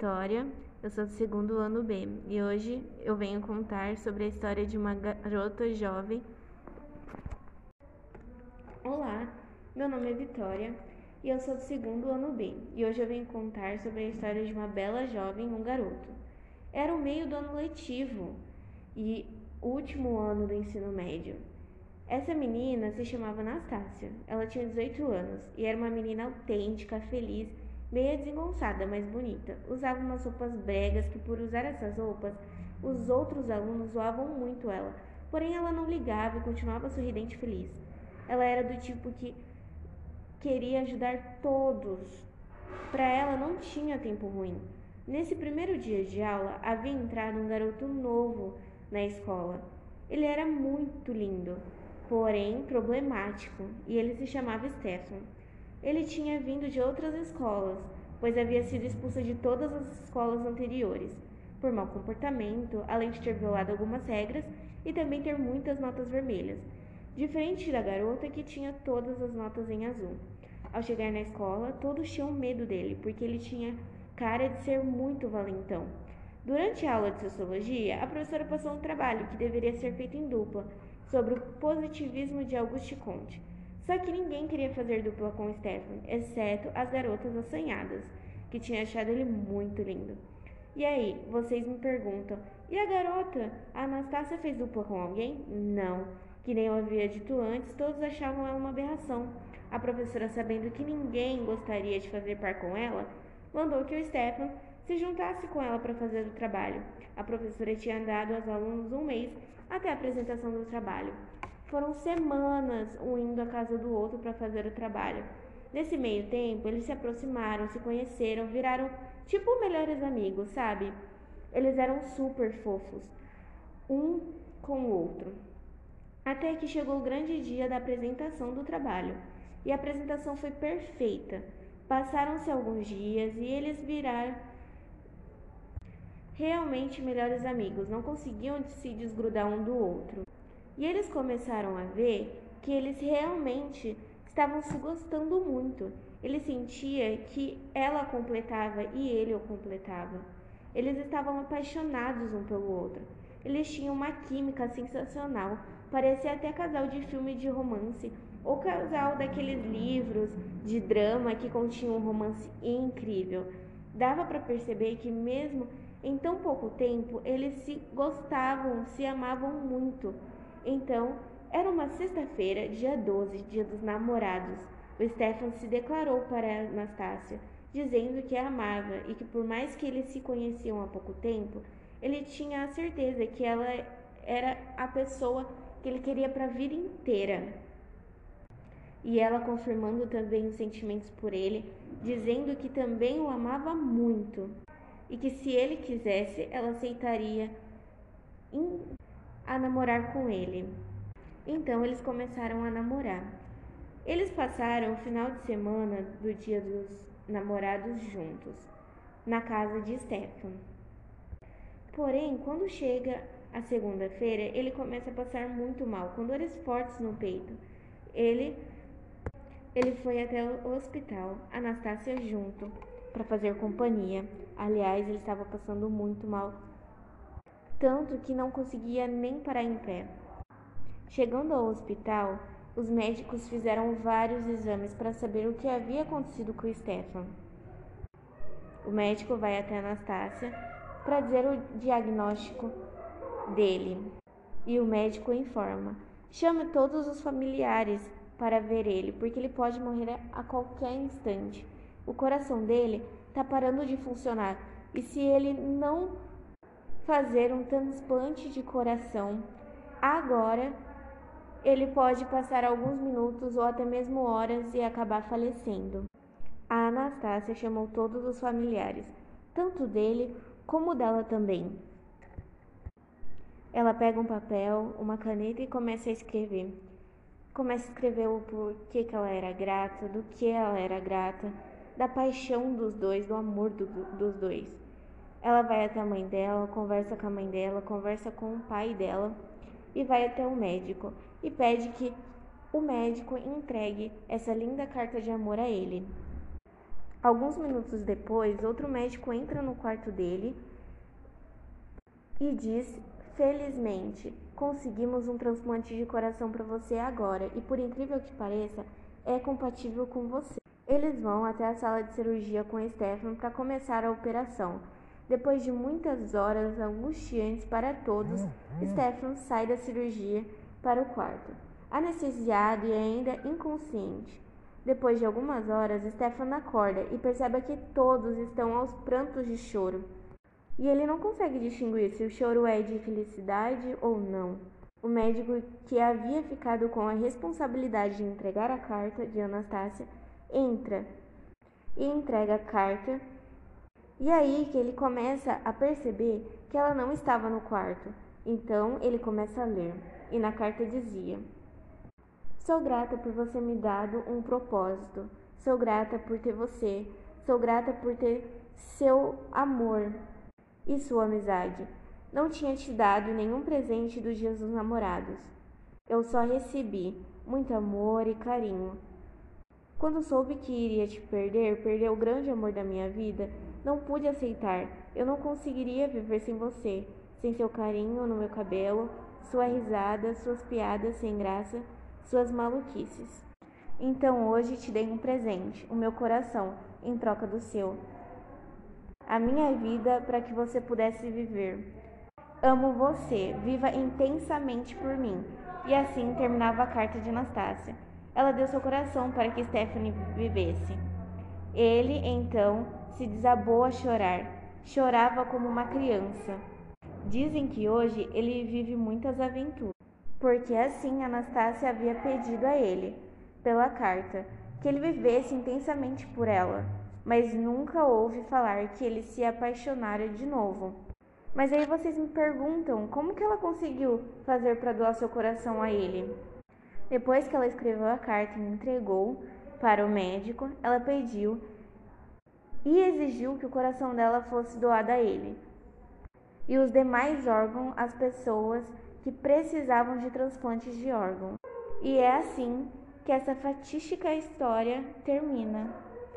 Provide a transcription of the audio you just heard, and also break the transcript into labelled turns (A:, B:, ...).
A: Vitória, eu sou do segundo ano B e hoje eu venho contar sobre a história de uma garota jovem. Olá, meu nome é Vitória e eu sou do segundo ano B e hoje eu venho contar sobre a história de uma bela jovem e um garoto. Era o meio do ano letivo e último ano do ensino médio. Essa menina se chamava Anastácia. Ela tinha 18 anos e era uma menina autêntica, feliz meia desengonçada, mas bonita. Usava umas roupas bregas que, por usar essas roupas, os outros alunos zoavam muito ela. Porém, ela não ligava e continuava sorridente e feliz. Ela era do tipo que queria ajudar todos. Para ela, não tinha tempo ruim. Nesse primeiro dia de aula, havia entrado um garoto novo na escola. Ele era muito lindo, porém problemático, e ele se chamava Stefan. Ele tinha vindo de outras escolas, pois havia sido expulso de todas as escolas anteriores, por mau comportamento, além de ter violado algumas regras e também ter muitas notas vermelhas, diferente da garota que tinha todas as notas em azul. Ao chegar na escola, todos tinham medo dele, porque ele tinha cara de ser muito valentão. Durante a aula de sociologia, a professora passou um trabalho que deveria ser feito em dupla sobre o positivismo de Auguste Comte. Só que ninguém queria fazer dupla com Stefan, exceto as garotas assanhadas, que tinham achado ele muito lindo. E aí, vocês me perguntam, e a garota? A Anastácia fez dupla com alguém? Não. Que nem eu havia dito antes, todos achavam ela uma aberração. A professora, sabendo que ninguém gostaria de fazer par com ela, mandou que o Stefan se juntasse com ela para fazer o trabalho. A professora tinha dado aos alunos um mês até a apresentação do trabalho. Foram semanas um indo à casa do outro para fazer o trabalho. Nesse meio tempo, eles se aproximaram, se conheceram, viraram tipo melhores amigos, sabe? Eles eram super fofos, um com o outro. Até que chegou o grande dia da apresentação do trabalho. E a apresentação foi perfeita. Passaram-se alguns dias e eles viraram realmente melhores amigos, não conseguiam se desgrudar um do outro. E eles começaram a ver que eles realmente estavam se gostando muito. Ele sentia que ela completava e ele o completava. Eles estavam apaixonados um pelo outro. Eles tinham uma química sensacional, parecia até casal de filme de romance ou casal daqueles livros de drama que continham um romance incrível. Dava para perceber que mesmo em tão pouco tempo eles se gostavam, se amavam muito. Então, era uma sexta-feira, dia 12, dia dos namorados. O Stefan se declarou para Anastácia, dizendo que a amava e que por mais que eles se conheciam há pouco tempo, ele tinha a certeza que ela era a pessoa que ele queria para a vida inteira. E ela confirmando também os sentimentos por ele, dizendo que também o amava muito e que se ele quisesse, ela aceitaria a namorar com ele. Então eles começaram a namorar. Eles passaram o final de semana do dia dos namorados juntos, na casa de Stefan. Porém, quando chega a segunda-feira, ele começa a passar muito mal, com dores fortes no peito. Ele ele foi até o hospital, Anastácia junto, para fazer companhia. Aliás, ele estava passando muito mal tanto que não conseguia nem parar em pé. Chegando ao hospital, os médicos fizeram vários exames para saber o que havia acontecido com Stefan. O médico vai até Anastácia para dizer o diagnóstico dele. E o médico informa: chame todos os familiares para ver ele, porque ele pode morrer a qualquer instante. O coração dele está parando de funcionar e se ele não fazer um transplante de coração agora, ele pode passar alguns minutos ou até mesmo horas e acabar falecendo. A Anastácia chamou todos os familiares, tanto dele como dela também. Ela pega um papel, uma caneta e começa a escrever. Começa a escrever o porquê que ela era grata, do que ela era grata, da paixão dos dois, do amor do, dos dois. Ela vai até a mãe dela, conversa com a mãe dela, conversa com o pai dela e vai até o médico e pede que o médico entregue essa linda carta de amor a ele. Alguns minutos depois, outro médico entra no quarto dele e diz: Felizmente, conseguimos um transplante de coração para você agora e, por incrível que pareça, é compatível com você. Eles vão até a sala de cirurgia com Stefan para começar a operação. Depois de muitas horas angustiantes para todos, Stefan sai da cirurgia para o quarto, anestesiado e ainda inconsciente. Depois de algumas horas, Stefan acorda e percebe que todos estão aos prantos de choro. E ele não consegue distinguir se o choro é de felicidade ou não. O médico, que havia ficado com a responsabilidade de entregar a carta de Anastácia, entra e entrega a carta. E aí que ele começa a perceber que ela não estava no quarto. Então ele começa a ler. E na carta dizia: Sou grata por você me dado um propósito. Sou grata por ter você. Sou grata por ter seu amor e sua amizade. Não tinha te dado nenhum presente dos dias dos namorados. Eu só recebi muito amor e carinho. Quando soube que iria te perder, perder o grande amor da minha vida, não pude aceitar. Eu não conseguiria viver sem você, sem seu carinho no meu cabelo, sua risada, suas piadas sem graça, suas maluquices. Então hoje te dei um presente, o meu coração, em troca do seu a minha vida para que você pudesse viver. Amo você, viva intensamente por mim. E assim terminava a carta de Anastácia. Ela deu seu coração para que Stephanie vivesse. Ele, então, se desabou a chorar. Chorava como uma criança. Dizem que hoje ele vive muitas aventuras, porque assim Anastácia havia pedido a ele, pela carta, que ele vivesse intensamente por ela mas nunca ouvi falar que ele se apaixonara de novo. Mas aí vocês me perguntam como que ela conseguiu fazer para doar seu coração a ele? Depois que ela escreveu a carta e entregou para o médico, ela pediu e exigiu que o coração dela fosse doado a ele e os demais órgãos às pessoas que precisavam de transplantes de órgãos. E é assim que essa fatídica história termina.